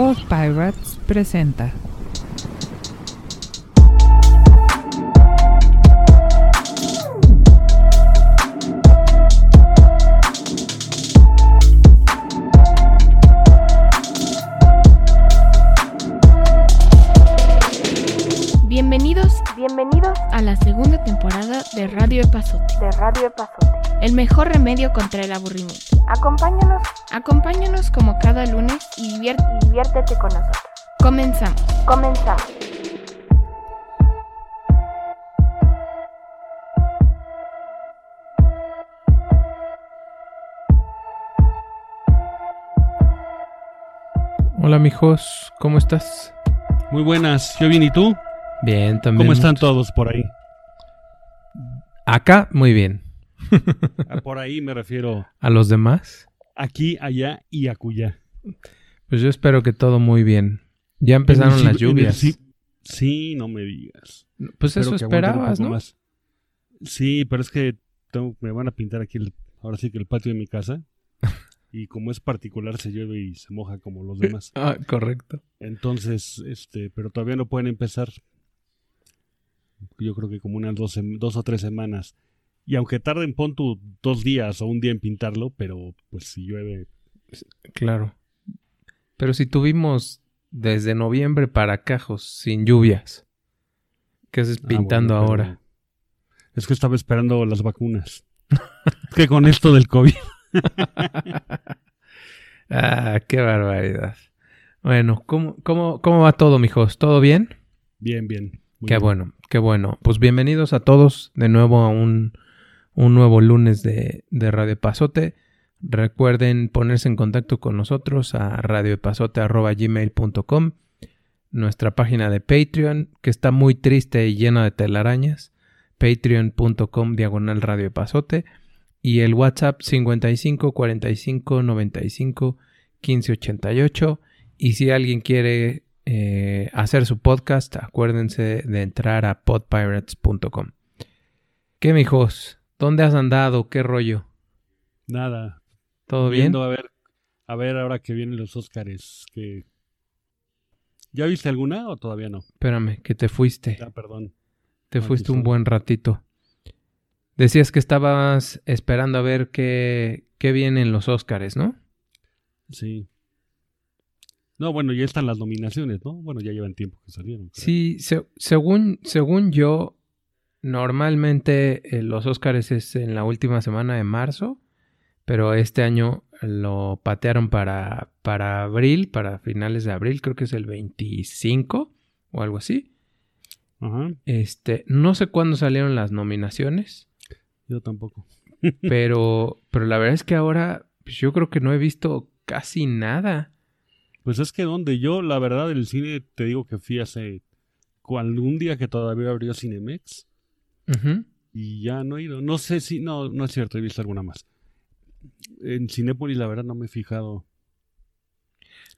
Pod Pirates presenta. Bienvenidos Bienvenidos a la segunda temporada de Radio Epazote, de Radio Epazote. el mejor remedio contra el aburrimiento. Acompáñanos Acompáñanos como cada lunes y divierte. y diviértete con nosotros. Comenzamos. Comenzamos. Hola, mijos, ¿cómo estás? Muy buenas, yo bien, ¿y tú? Bien, también. ¿Cómo están todos por ahí? Acá, muy bien. Ah, Por ahí me refiero ¿A los demás? aquí, allá y acullá. Pues yo espero que todo muy bien. Ya empezaron el las el lluvias. Sí, no me digas. Pues Espero eso esperabas, ¿no? más. Sí, pero es que tengo- me van a pintar aquí, el- ahora sí que el patio de mi casa. Y como es particular, se llueve y se moja como los demás. Ah, correcto. Entonces, este, pero todavía no pueden empezar. Yo creo que como unas dos o tres semanas. Y aunque tarden, pon tú dos días o un día en pintarlo, pero pues si llueve, Claro. Pero si tuvimos desde noviembre para cajos sin lluvias, ¿qué haces Ah, pintando bueno, ahora? pero Es que estaba esperando las vacunas. Es que con esto del COVID. ah, qué barbaridad. Bueno, ¿cómo, cómo, cómo va todo, mijos? ¿Todo bien? Bien, bien. Qué bien. bueno, qué bueno. Pues bienvenidos a todos de nuevo a un, un nuevo lunes de, Radio Pasote. Recuerden ponerse en contacto con nosotros a radioepazote.gmail.com Nuestra página de Patreon, que está muy triste y llena de telarañas. Patreon.com diagonal Radio Epazote. Y el WhatsApp 55 45 95 15 88. Y si alguien quiere eh, hacer su podcast, acuérdense de entrar a podpirates.com. ¿Qué, mijos? ¿Dónde has andado? ¿Qué rollo? Nada. ¿Todo bien? A ver, a ver ahora que vienen los Óscares. Que... ¿Ya viste alguna o todavía no? Espérame, que te fuiste. Ah, perdón. Te fuiste un buen ratito. Decías que estabas esperando a ver qué, qué vienen los Óscares, ¿no? Sí. No, bueno, ya están las nominaciones, ¿no? Bueno, ya llevan tiempo que salieron. creo. Sí, se- según, según yo, normalmente eh, los Óscares es en la última semana de marzo, pero este año lo patearon para, para abril, para finales de abril, creo que es el 25 o algo así. Este, no sé cuándo salieron las nominaciones, Yo tampoco. pero, pero la verdad es que ahora pues, yo creo que no he visto casi nada. Pues es que donde yo, la verdad, del cine, te digo que fui hace algún día que todavía abrió Cinemex. Y ya no he ido. No sé si. No, no es cierto, he visto alguna más. En Cinépolis, la verdad, no me he fijado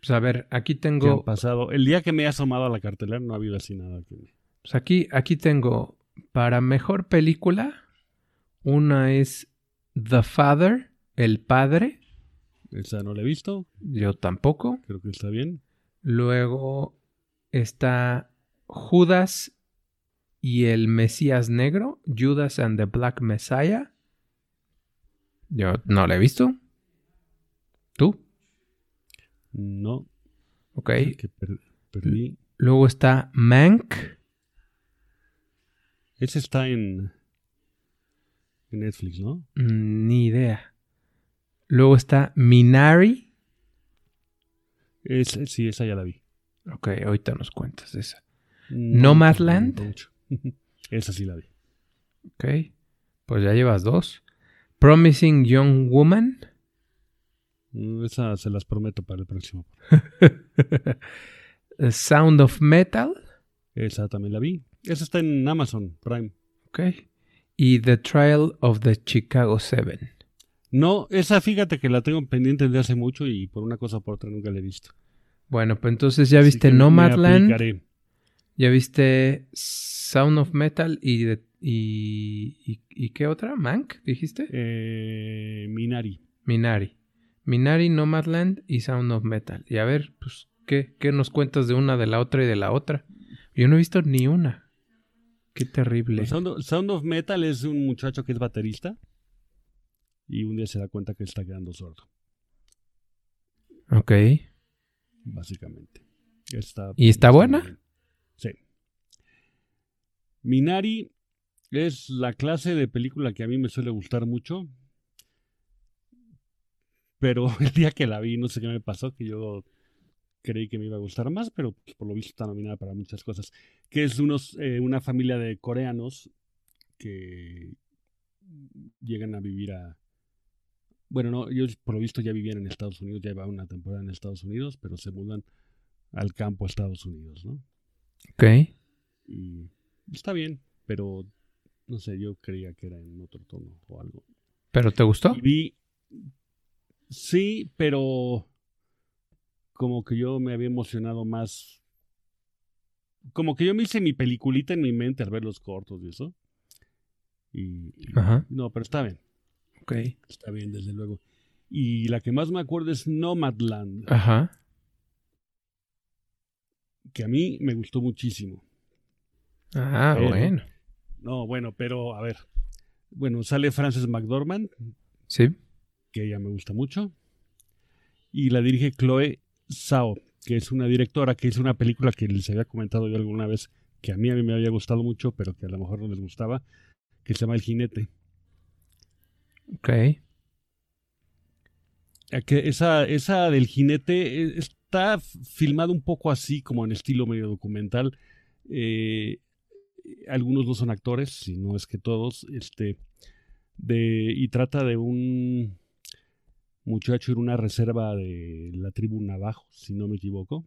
Pues a ver, aquí qué han tengo, pasado. El día que me he asomado a la cartelera no ha habido así nada. Que Pues aquí, aquí tengo para mejor película. Una es The Father, El Padre. Esa no la he visto. Yo tampoco. Creo que está bien. Luego está Judas y el Mesías Negro. Judas and the Black Messiah. Yo no la he visto. ¿Tú? No. Ok. Que per- perdí. Luego está Mank. Ese está en. En Netflix, ¿no? Mm, Ni idea. Luego está Minari. Es, sí, esa ya la vi. Ok, ahorita nos cuentas de esa. No, Nomadland. no. esa sí la vi. Ok. Pues ya llevas dos. Promising Young Woman. Mm, Esa se las prometo para el próximo. The Sound of Metal. Esa también la vi. Esa está en Amazon Prime. Ok. Y The Trial of the Chicago Seven. No, esa fíjate que la tengo pendiente desde hace mucho y por una cosa o por otra nunca la he visto. Bueno, pues entonces ya Así viste Nomadland. Ya viste Sound of Metal y, de- y, y, ¿y qué otra? ¿Mank? ¿Dijiste? Eh, Minari. Minari. Minari, Nomadland y Sound of Metal. Y a ver, pues, ¿Qué, ¿Qué nos cuentas de una, de la otra y de la otra? Yo no he visto ni una. Qué terrible. Sound of, Sound of Metal es un muchacho que es baterista y un día se da cuenta que está quedando sordo, Ok. básicamente. Está, ¿Y está buena? bien. Sí. Minari es la clase de película que a mí me suele gustar mucho. Pero el día que la vi, no sé qué me pasó, que yo creí que me iba a gustar más, pero pues, por lo visto está nominada para muchas cosas. Que es unos, eh, una familia de coreanos que llegan a vivir a... Bueno, no, ellos por lo visto ya vivían en Estados Unidos, ya llevaban una temporada en Estados Unidos, pero se mudan al campo a Estados Unidos, ¿no? Ok. Y está bien, pero no sé, yo creía que era en otro tono o algo. ¿Pero te gustó? Y vi. Sí, pero. Como que yo me había emocionado más. Como que yo me hice mi peliculita en mi mente al ver los cortos y eso. Y. y- Ajá. No, pero está bien. Ok. Está bien, desde luego. Y la que más me acuerdo es Nomadland, Ajá. Que a mí me gustó muchísimo. Ah, Pero- bueno. No, bueno, pero a ver. Bueno, sale Frances McDormand, Sí. que ella me gusta mucho. Y la dirige Chloe Zhao, que es una directora que hizo una película que les había comentado yo alguna vez, que a mí, a mí me había gustado mucho, pero que a lo mejor no les gustaba, que se llama El Jinete. Ok. Que esa, esa del Jinete eh, está filmado un poco así, como en estilo medio documental. Eh, algunos no son actores, si no es que todos, este, de, y trata de un muchacho en una reserva de la tribu Navajo, si no me equivoco.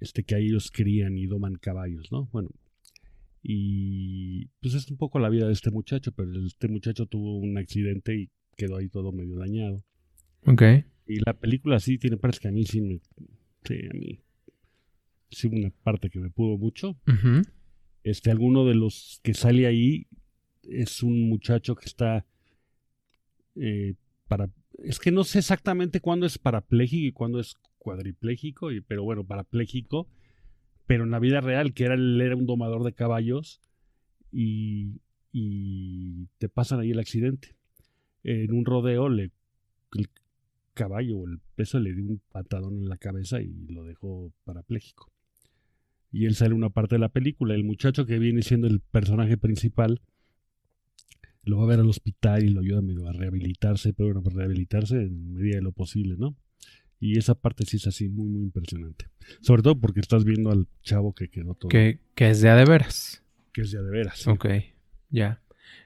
Este que ahí ellos crían y doman caballos, ¿no? Bueno, y pues es un poco la vida de este muchacho, pero este muchacho tuvo un accidente y quedó ahí todo medio dañado. Ok. Y la película sí tiene partes que a mí sí me. Sí, a mí. Sí, una parte que me pudo mucho. Este, alguno de los que sale ahí es un muchacho que está. eh, para. Es que no sé exactamente cuándo es parapléjico y cuándo es cuadripléjico, y, pero bueno, parapléjico. Pero en la vida real, que era, él era un domador de caballos y, y te pasan ahí el accidente. En un rodeo le, el caballo o el peso le dio un patadón en la cabeza y lo dejó parapléjico. Y él sale una parte de la película. El muchacho que viene siendo el personaje principal lo va a ver al hospital y lo ayuda medio a rehabilitarse, pero bueno, para rehabilitarse en medida de lo posible, ¿no? Y esa parte sí es así muy, muy impresionante. Sobre todo porque estás viendo al chavo que quedó todo. Que, que es de a de veras. Que es ya de veras. Ok. Ya.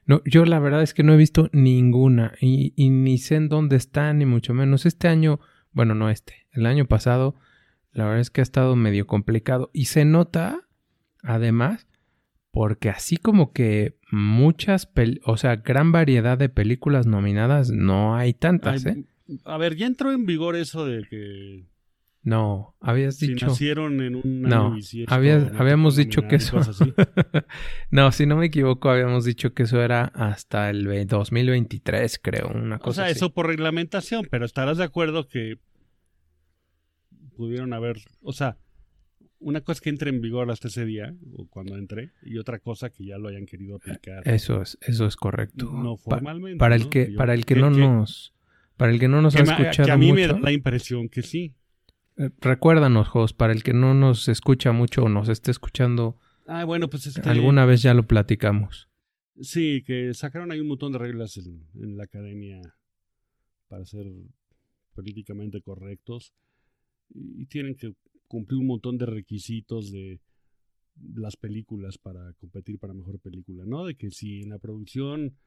No, yo la verdad es que no he visto ninguna y, y ni sé en dónde están, ni mucho menos. Este año, bueno, no este, el año pasado, la verdad es que ha estado medio complicado. Y se nota, además, porque así como que muchas, o sea, gran variedad de películas nominadas, no hay tantas, Ay, ¿eh? A ver, ya entró en vigor eso de que No, habías si dicho... nacieron en un No, te habíamos dicho que eso... no, si no me equivoco, habíamos dicho que eso era hasta el ve- 2023, creo, una O cosa sea, así. eso por reglamentación, pero estarás de acuerdo que pudieron haber, o sea, una cosa es que entre en vigor hasta ese día, o cuando entre, y otra cosa que ya lo hayan querido aplicar. Eso es, eso es correcto. no Pa- formalmente. para el ¿no? que, para el que, no nos, para el que no nos que ha escuchado que a mí me mucho, da la impresión que sí. Eh, recuérdanos, Jos, para el que no nos escucha mucho o nos esté escuchando, Ah, bueno, pues este, alguna vez ya lo platicamos. Sí, que sacaron ahí un montón de reglas en, en la academia para ser políticamente correctos y tienen que cumplir un montón de requisitos de las películas para competir para mejor película, ¿no? De que si en la producción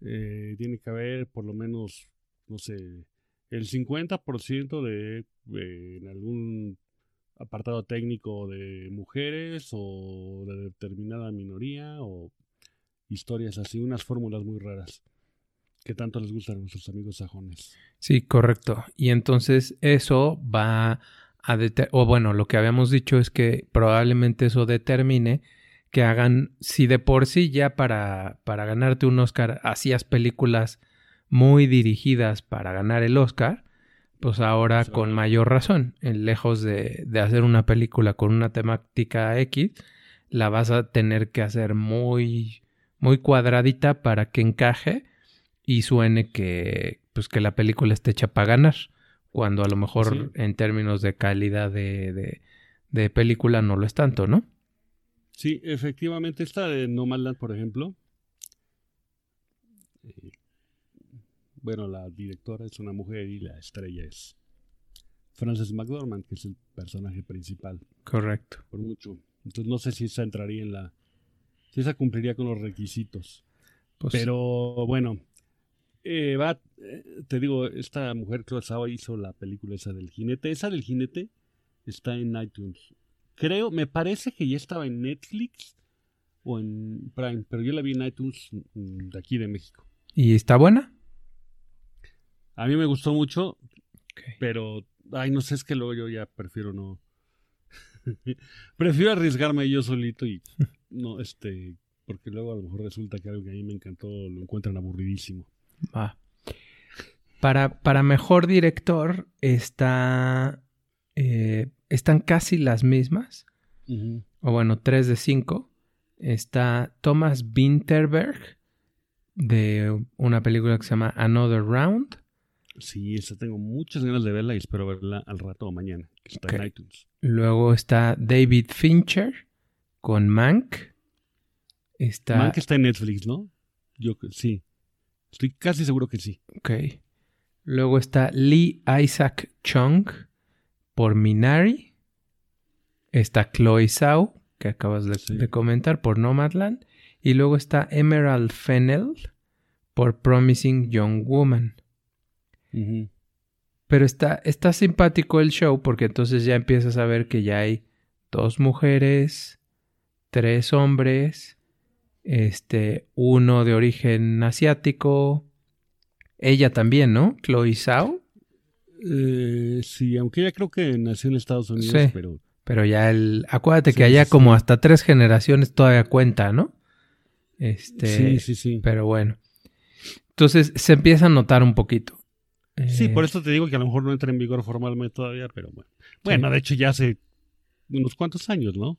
eh, tiene que haber por lo menos, no sé, el 50% de eh, en algún apartado técnico de mujeres o de determinada minoría o historias así, unas fórmulas muy raras que tanto les gustan a nuestros amigos sajones. Sí, correcto. Y entonces eso va a o bueno, lo que habíamos dicho es que probablemente eso determine que hagan, si de por sí ya para, para ganarte un Oscar hacías películas muy dirigidas para ganar el Oscar, pues ahora Sí. con mayor razón, lejos de, de hacer una película con una temática X, la vas a tener que hacer muy, muy cuadradita para que encaje y suene que, pues que la película esté hecha para ganar, cuando a lo mejor Sí. en términos de calidad de, de, de película no lo es tanto, ¿no? Sí, efectivamente, esta de Nomadland, por ejemplo. Bueno, la directora es una mujer y la estrella es Frances McDormand, que es el personaje principal, Correcto. por mucho. Entonces no sé si esa entraría en la... Si esa cumpliría con los requisitos. Pues, Pero bueno, eh, va, eh, te digo, esta mujer Chloe Zhao hizo la película esa del jinete. Esa del jinete está en iTunes. Creo, me parece que ya estaba en Netflix o en Prime, pero yo la vi en iTunes mm, de aquí de México. ¿Y está buena? A mí me gustó mucho, pero, ay, no sé, es que luego yo ya prefiero no. prefiero arriesgarme yo solito y no, este, porque luego a lo mejor resulta que algo que a mí me encantó lo encuentran aburridísimo. Va. Para, para mejor director está. eh, están casi las mismas. O bueno, 3 de 5. Está Thomas Winterberg de una película que se llama Another Round. Sí, esa tengo muchas ganas de verla y espero verla al rato o mañana, que está en Ok. iTunes. Luego está David Fincher con Mank. Está. Man que está en Netflix, ¿no? Yo que- sí. Estoy casi seguro que sí. Ok. Luego está Lee Isaac Chung por Minari. Está Chloe Zhao, que acabas de, Sí. de comentar, por Nomadland. Y luego está Emerald Fennell por Promising Young Woman. Pero está, está simpático el show porque entonces ya empiezas a ver que ya hay dos mujeres, tres hombres, este, uno de origen asiático, ella también, ¿no? Chloe Zhao, Eh, sí, aunque ella creo que nació en Estados Unidos, Sí. pero pero ya el, acuérdate Sí, que allá sí. como hasta tres generaciones todavía cuenta, ¿no? Este, sí, sí, sí. pero bueno. Entonces se empieza a notar un poquito. Sí, Eh, por eso te digo que a lo mejor no entra en vigor formalmente todavía, pero bueno. Bueno, de hecho ya hace unos cuantos años, ¿no?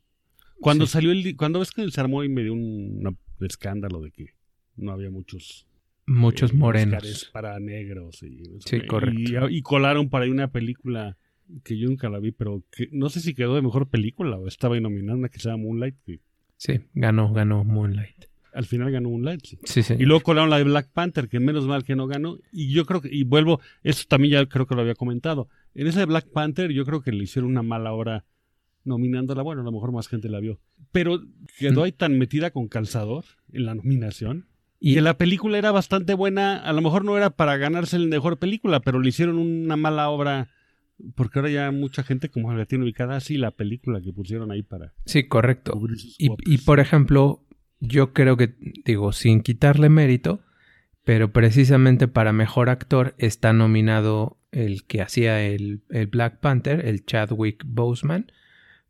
Cuando Sí. salió el... Cuando ves que se armó y me dio un escándalo de que no había muchos... muchos eh, morenos. Para negros. Y, Sí, correcto. Y, y colaron para ahí una película que yo nunca la vi, pero que no sé si quedó de mejor película o estaba nominada, una que se llama Moonlight, que Sí, ganó, ganó Moonlight. Al final ganó Moonlight. sí. Sí, sí. Y luego colaron la de Black Panther, que menos mal que no ganó. Y yo creo que, y vuelvo, eso también ya creo que lo había comentado. En esa de Black Panther, yo creo que le hicieron una mala hora nominándola. Bueno, a lo mejor más gente la vio. Pero quedó Mm. ahí tan metida con calzador en la nominación. Y- que la película era bastante buena. A lo mejor no era para ganarse el mejor película, pero le hicieron una mala obra. Porque ahora ya mucha gente como la tiene ubicada así la película que pusieron ahí para Sí, correcto. y, por ejemplo, yo creo que, digo, sin quitarle mérito, pero precisamente para mejor actor está nominado el que hacía el, el Black Panther, el Chadwick Boseman,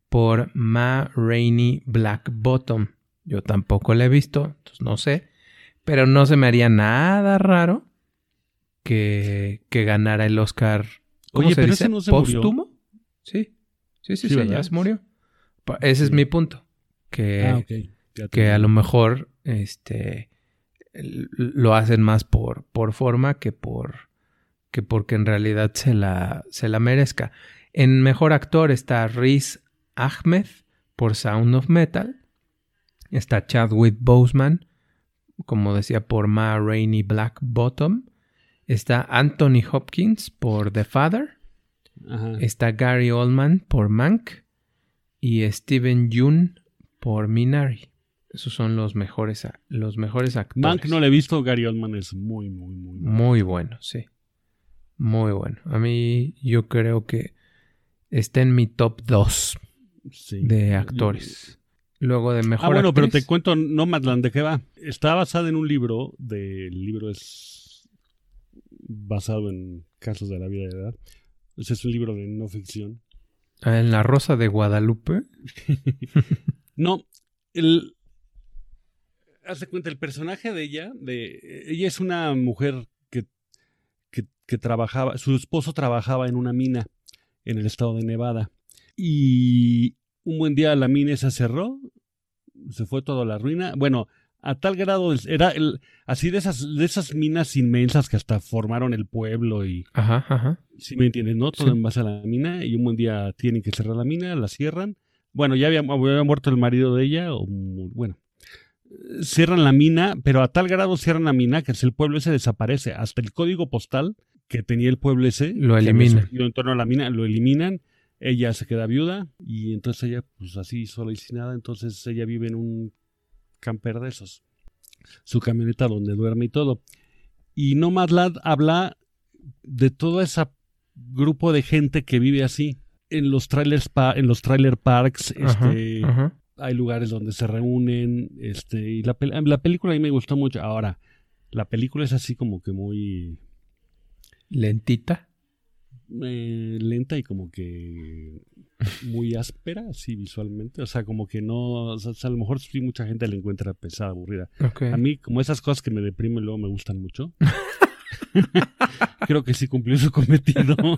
por Ma Rainey Black Bottom. Yo tampoco la he visto, entonces no sé, pero no se me haría nada raro que, que ganara el Oscar. ¿Cómo Oye, se pero dice? ese no se murió. ¿Póstumo? Sí, sí, sí, Sí, sí, ya se murió. Ese es mi punto. Que, Ah, ok. Que a lo mejor este lo hacen más por, por forma que por que porque en realidad se la, se la merezca. En mejor actor está Riz Ahmed por Sound of Metal. Está Chadwick Boseman, como decía, por Ma Rainey Black Bottom. Está Anthony Hopkins por The Father. Ajá. Está Gary Oldman por Mank y Steven Yeun por Minari. Esos son los mejores, los mejores actores. Mank no le he visto, Gary Oldman es muy, muy, muy bueno. Muy bueno, sí. Muy bueno. A mí yo creo que está en mi top 2 Sí. de actores. Luego de mejor Ah, bueno, pero te cuento Nomadland, ¿de qué va? Está basada en un libro, de, el libro es basado en casos de la vida de edad. Ese es un libro de no ficción. En La Rosa de Guadalupe. No, el... Haz de cuenta, el personaje de ella, de ella es una mujer que, que, que trabajaba, su esposo trabajaba en una mina en el estado de Nevada. Y un buen día la mina se cerró, se fue toda la ruina. Bueno, a tal grado era el, así de esas de esas minas inmensas que hasta formaron el pueblo y Ajá, ajá. si me entiendes no todo Sí. en base a la mina y un buen día tienen que cerrar la mina la cierran bueno ya había, había muerto el marido de ella o bueno cierran la mina pero a tal grado cierran la mina que el pueblo ese desaparece hasta el código postal que tenía el pueblo ese Lo eliminan. en torno a la mina lo eliminan ella se queda viuda y entonces ella pues así sola y sin nada entonces ella vive en un camper de esos. Su camioneta donde duerme y todo. Y Nomadland habla de todo ese grupo de gente que vive así. En los trailers pa- en los trailer parks, Ajá, este, ajá. Hay lugares donde se reúnen, este, y la, pel- la película a mí me gustó mucho. Ahora, la película es así como que muy Lentita. eh, lenta y como que muy áspera, así visualmente. O sea, como que no, o sea, a lo mejor sí mucha gente la encuentra pesada, aburrida. A mí, como esas cosas que me deprimen luego me gustan mucho. Creo que sí cumplió su cometido.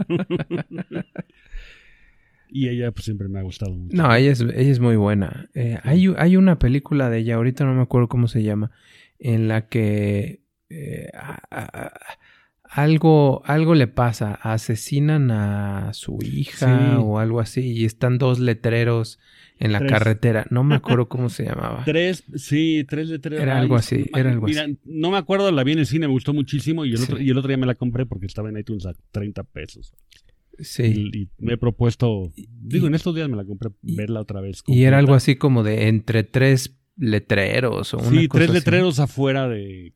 y ella pues siempre me ha gustado mucho. No, ella es, ella es muy buena. Eh, hay, hay una película de ella, ahorita no me acuerdo cómo se llama, en la que eh, a- a- a- algo, algo le pasa, asesinan a su hija Sí. o algo así y están dos letreros en la Tres. carretera. No me acuerdo cómo se llamaba. Tres, sí, tres de tres. Era algo así, era algo mira, así. No me acuerdo, la vi en el cine, me gustó muchísimo y el, Sí. otro, y el otro día me la compré porque estaba en iTunes a 30 pesos. Sí. Y, me he propuesto, digo, y- en estos días me la compré y- verla otra vez. Y era algo así como de entre tres letreros o una Sí, cosa tres así. letreros afuera de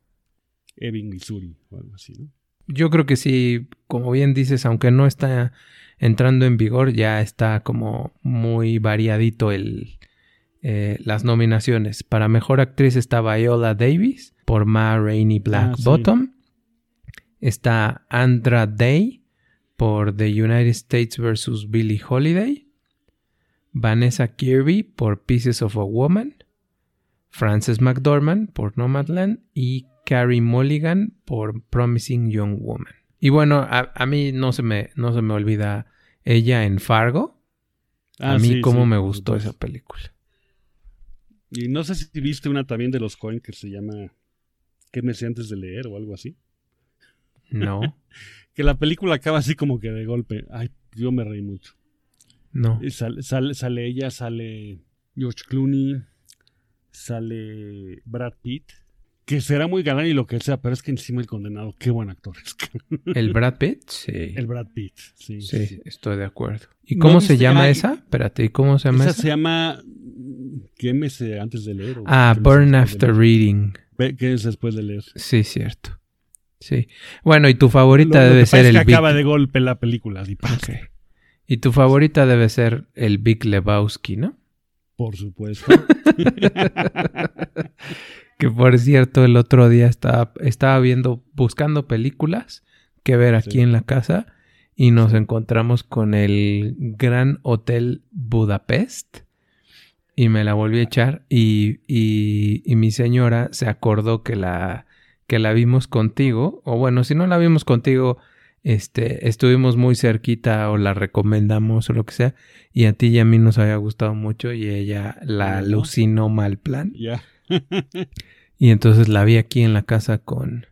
Ebbing, Missouri o algo así, ¿no? Yo creo que sí, como bien dices, aunque no está entrando en vigor, ya está como muy variadito el, eh, las nominaciones. Para Mejor Actriz está Viola Davis por Ma Rainey Black Ah, sí. Bottom. Está Andra Day por The United States vs. Billie Holiday. Vanessa Kirby por Pieces of a Woman. Frances McDormand por Nomadland y Carrie Mulligan por Promising Young Woman. Y bueno, a, a mí no se, me, no se me olvida ella en Fargo. a Ah, mí sí, cómo sí, me gustó esa película. Y no sé si viste una también de los Coen que se llama ¿Qué me sé antes de leer o algo así? No, Que la película acaba así como que de golpe. Ay, yo me reí mucho. no. Y sale, sale, sale ella, sale George Clooney, sale Brad Pitt, que será muy galán y lo que sea, pero es que encima el condenado, qué buen actor es. ¿El Brad Pitt? Sí. El Brad Pitt, sí. Sí, sí. estoy de acuerdo. ¿Y ¿No cómo se llama esa? Espérate, ¿y cómo se llama Esa esa? se llama ¿Qué me sé antes de leer? o Ah, ¿Qué me sé Burn After? Reading. ¿Qué es después de leer? Sí, cierto. Sí. Bueno, y tu favorita Lo- lo debe que pasa ser es el que Big... acaba de golpe la película. Y tu favorita debe ser el Big Lebowski, ¿no? por supuesto. Que por cierto, el otro día estaba, estaba viendo, buscando películas que ver aquí Sí. en la casa y nos encontramos con el Gran Hotel Budapest y me la volví a echar y, y, y mi señora se acordó que la, que la vimos contigo, o bueno, si no la vimos contigo, este, estuvimos muy cerquita o la recomendamos o lo que sea, y a ti y a mí nos había gustado mucho y ella la alucinó mal plan. ya. Y entonces la vi aquí en la casa con,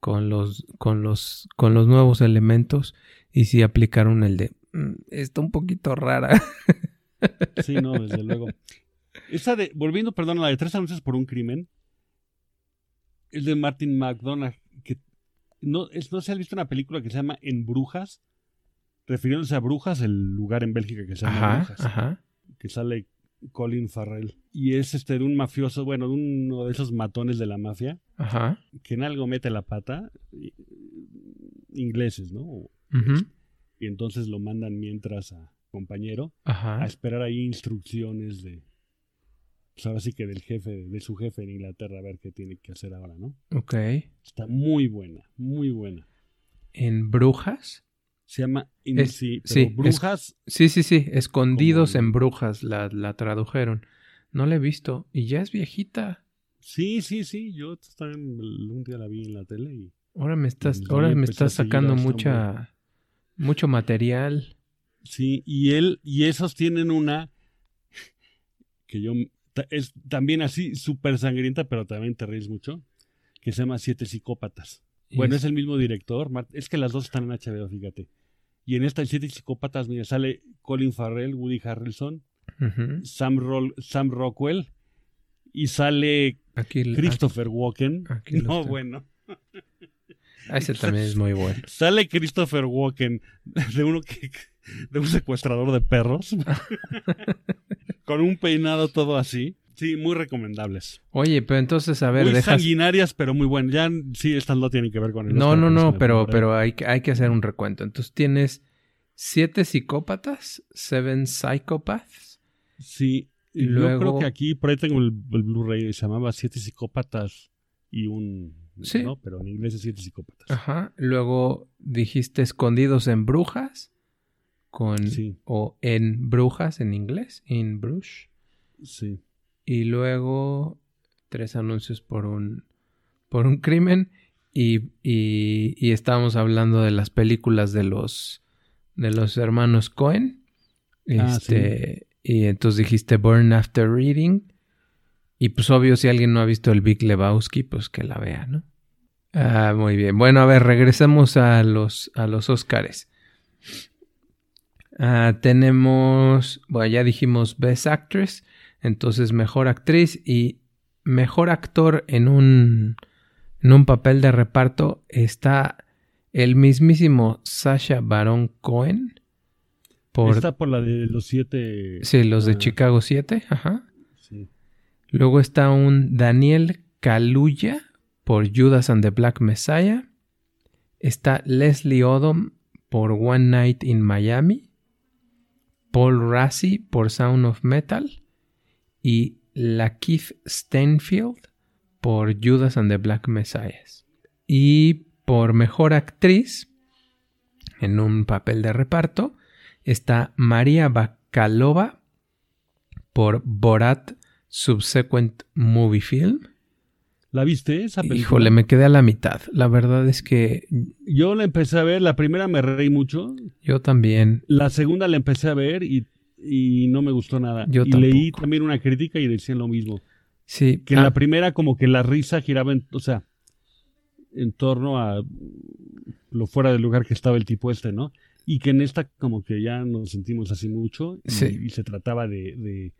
con, los, con, los, con los nuevos elementos y sí aplicaron el de... "Mm, está un poquito rara. Sí, no, desde luego. Esa de, volviendo, perdón, a la de tres anuncios por un crimen, es de Martin McDonagh, que no, es, no se ha visto una película que se llama En Brujas, refiriéndose a Brujas, el lugar en Bélgica que se llama Ajá, Brujas, ajá. que sale Colin Farrell. Y es este de un mafioso, bueno, de uno de esos matones de la mafia, Ajá. que en algo mete la pata, y- ingleses, ¿no? Y entonces lo mandan mientras a compañero a esperar ahí instrucciones de pues ahora sí que del jefe de su jefe en Inglaterra a ver qué tiene que hacer ahora no Ok. está muy buena muy buena ¿En Brujas? se llama In- Es- sí, pero sí, es- brujas Sí, sí, sí. Escondidos en Brujas la, la tradujeron. No la he visto. Y ya es viejita. sí sí sí yo también un día la vi en la tele y Ahora me estás, ahora me pues, estás sacando mucha, mucho material. Sí, y él, y esos tienen una que yo, es también así súper sangrienta, pero también te ríes mucho, que se llama Siete Psicópatas. Bueno, es- es el mismo director, es que las dos están en HBO, fíjate. Y en esta Siete Psicópatas, mira, sale Colin Farrell, Woody Harrelson. Sam, Roll- Sam Rockwell y sale Aquí, aquí- Christopher Walken. aquí no, está. bueno. ese también es muy bueno. Sale Christopher Walken de uno que de un secuestrador de perros con un peinado todo así. Sí, muy recomendables. Oye, pero entonces, a ver, muy dejas... sanguinarias, pero muy buenas. Ya sí, estas no tienen que ver con el No, no, se no, pero, pero hay, que- hay que hacer un recuento. Entonces tienes siete psicópatas, seven psychopaths. Sí, Y y yo luego- creo que aquí por ahí tengo el, el Blu-ray se llamaba Siete psicópatas y un Sí. no, pero en inglés es Siete psicópatas. Ajá. Luego dijiste escondidos en brujas. Con, Sí. O en brujas en inglés. In brush. Sí. Y luego tres anuncios por un, por un crimen. Y, y, y estábamos hablando de las películas de los, de los hermanos Cohen. Ah, Este, Y entonces dijiste Burn After Reading. Y pues obvio, si alguien no ha visto el Big Lebowski, pues que la vea, ¿no? Ah, muy bien. Bueno, a ver, regresemos a los, a los Oscars. Ah, tenemos, bueno, ya dijimos Best Actress, entonces Mejor Actriz y Mejor Actor en un, en un papel de reparto está el mismísimo Sasha Baron Cohen. Por, Está por la de los siete. sí, los de Chicago 7, ajá. sí. Luego está un Daniel Kaluuya por Judas and the Black Messiah. Está Leslie Odom por One Night in Miami. Paul Rassi por Sound of Metal. Y Lakeith Stanfield por Judas and the Black Messiah. Y por Mejor Actriz, en un papel de reparto, está María Bakalova por Borat Subsequent Movie Film. ¿La viste esa película? Híjole, me quedé a la mitad. La verdad es que Yo la empecé a ver, la primera me reí mucho, yo también. la segunda la empecé a ver y, y no me gustó nada. Yo y leí también una crítica y decían lo mismo. Sí, Que en ah, la primera como que la risa giraba en, o sea, en torno a lo fuera del lugar que estaba el tipo este, ¿no? Y que en esta como que ya nos sentimos así mucho y, Sí. y se trataba de, de,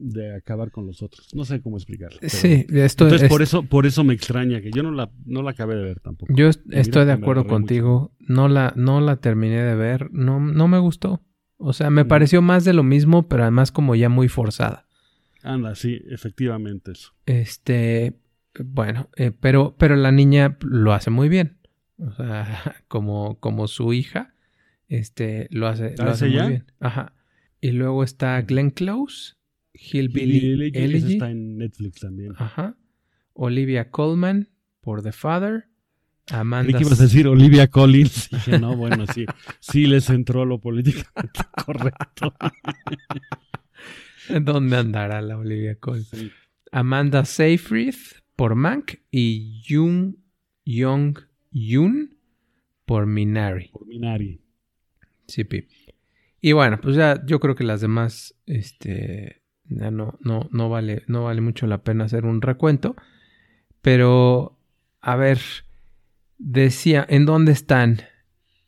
de acabar con los otros. No sé cómo explicarlo. pero- sí, esto Entonces es- por eso por eso me extraña que yo no la no la acabé de ver tampoco. yo est- mira estoy de acuerdo contigo. No la, no la terminé de ver. No, no me gustó. O sea, me pareció más de lo mismo, pero además como ya muy forzada. Anda, sí, efectivamente eso. Este, bueno, eh, pero, pero la niña lo hace muy bien. O sea, como, como su hija, este, lo hace, lo ¿Ah, hace muy bien. Ajá. Y luego está Glenn Close, Hillbilly esa Elegy, está en Netflix también. ajá. Olivia Colman por The Father, Amanda que ibas a decir Olivia Collins. Dije, no, bueno, sí, sí les entró lo políticamente correcto. ¿Dónde andará la Olivia Colman? Sí. Amanda Seyfried por Mank y Jung Young Yoon por Minari. Por Minari. Sí, pi. Y bueno, pues ya yo creo que las demás, este, ya no, no, no vale, no vale mucho la pena hacer un recuento. Pero, a ver, decía, ¿en dónde están?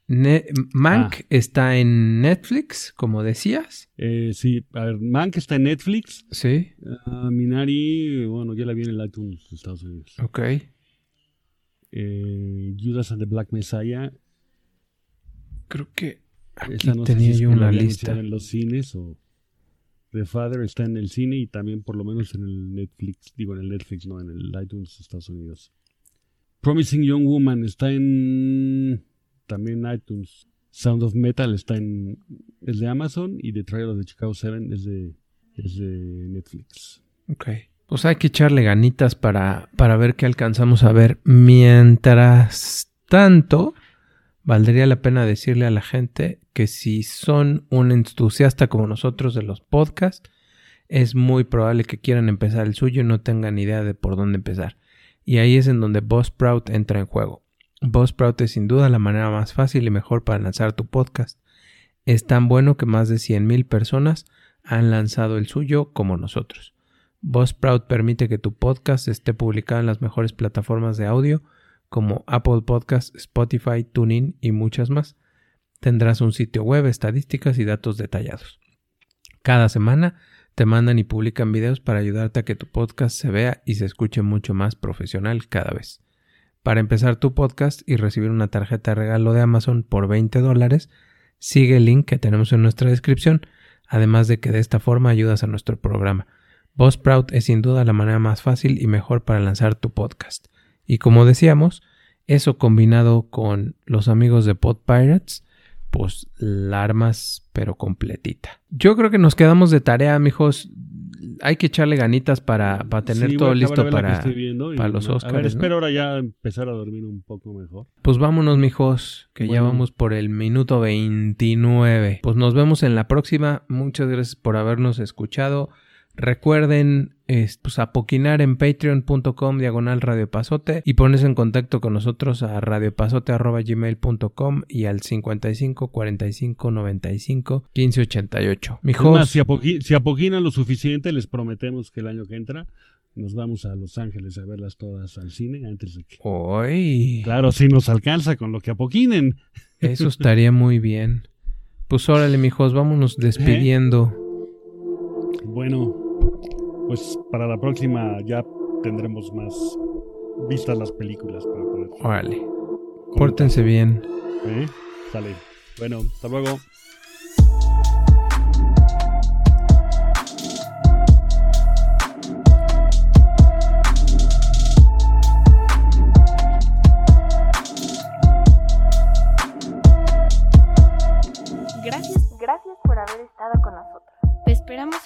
Ne- Mank Ah. está en Netflix, como decías. Eh, sí, a ver, Mank está en Netflix. Sí, Ah, Minari, bueno, ya la vi en el iTunes de Estados Unidos. ok. Eh, Judas and the Black Messiah. Creo que aquí Esa no sé tenía si yo una lista. en los cines o The Father está en el cine y también por lo menos en el Netflix, digo en el Netflix, no, en el iTunes de Estados Unidos. Promising Young Woman está en también iTunes. Sound of Metal está en es de Amazon y The Trial of the Chicago 7 es de es de Netflix. Ok. Pues hay que echarle ganitas para, para ver qué alcanzamos a ver. Mientras tanto, valdría la pena decirle a la gente que si son un entusiasta como nosotros de los podcasts, es muy probable que quieran empezar el suyo y no tengan idea de por dónde empezar. Y ahí es en donde Boss Sprout entra en juego. Buzzsprout es sin duda la manera más fácil y mejor para lanzar tu podcast. Es tan bueno que más de 100.000 personas han lanzado el suyo como nosotros. Buzzsprout permite que tu podcast esté publicado en las mejores plataformas de audio como Apple Podcasts, Spotify, TuneIn y muchas más. Tendrás un sitio web, estadísticas y datos detallados. Cada semana te mandan y publican videos para ayudarte a que tu podcast se vea y se escuche mucho más profesional cada vez. Para empezar tu podcast y recibir una tarjeta de regalo de Amazon por 20 dólares, sigue el link que tenemos en nuestra descripción, además de que de esta forma ayudas a nuestro programa. Buzzsprout es sin duda la manera más fácil y mejor para lanzar tu podcast. Y como decíamos, eso combinado con los amigos de Pod Pirates, pues la armas pero completita. Yo creo que nos quedamos de tarea, mijos. Hay que echarle ganitas para, para tener Sí, todo listo para, y para los A ver, Oscars. ¿no? espero ahora ya empezar a dormir un poco mejor. Pues vámonos, mijos, que ya vamos por el minuto 29. Pues nos vemos en la próxima. Muchas gracias por habernos escuchado. Recuerden es, pues, apoquinar en patreon.com diagonal radiopasote y ponerse en contacto con nosotros a radiopasote.gmail.com y al 55 45 95 15 88. Es Mijos, más, si, apoqui- si apoquinan lo suficiente, les prometemos que el año que entra nos vamos a Los Ángeles a verlas todas al cine antes de que... hoy Claro, si nos alcanza con lo que apoquinen. eso estaría muy bien. Pues órale, mijos, vámonos despidiendo. Bueno, pues para la próxima ya tendremos más vistas las películas para poder... Órale. Pórtense bien. ¿Eh? Sale. Bueno, hasta luego.